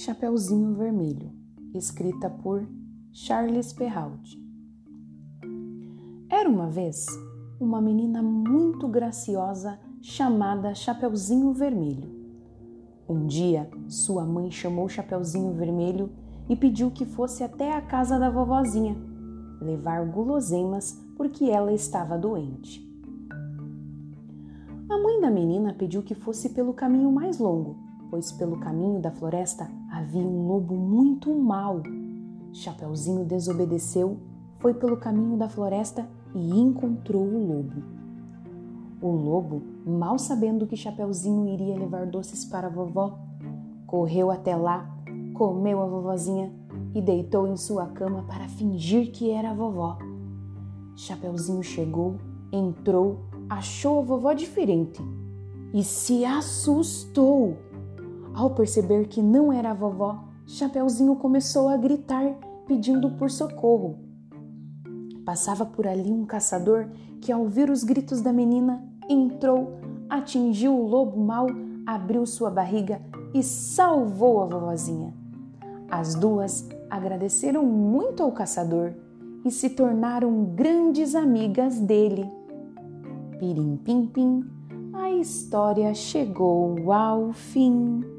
Chapeuzinho Vermelho, escrita por Charles Perrault. Era uma vez uma menina muito graciosa chamada Chapeuzinho Vermelho. Um dia, sua mãe chamou Chapeuzinho Vermelho e pediu que fosse até a casa da vovozinha levar guloseimas porque ela estava doente. A mãe da menina pediu que fosse pelo caminho mais longo pois pelo caminho da floresta havia um lobo muito mau. Chapeuzinho desobedeceu, foi pelo caminho da floresta e encontrou o lobo. O lobo, mal sabendo que Chapeuzinho iria levar doces para a vovó, correu até lá, comeu a vovozinha e deitou em sua cama para fingir que era a vovó. Chapeuzinho chegou, entrou, achou a vovó diferente e se assustou. Ao perceber que não era a vovó, Chapeuzinho começou a gritar, pedindo por socorro. Passava por ali um caçador que, ao ouvir os gritos da menina, entrou, atingiu o lobo mau, abriu sua barriga e salvou a vovozinha. As duas agradeceram muito ao caçador e se tornaram grandes amigas dele. Pirim pim pim, a história chegou ao fim.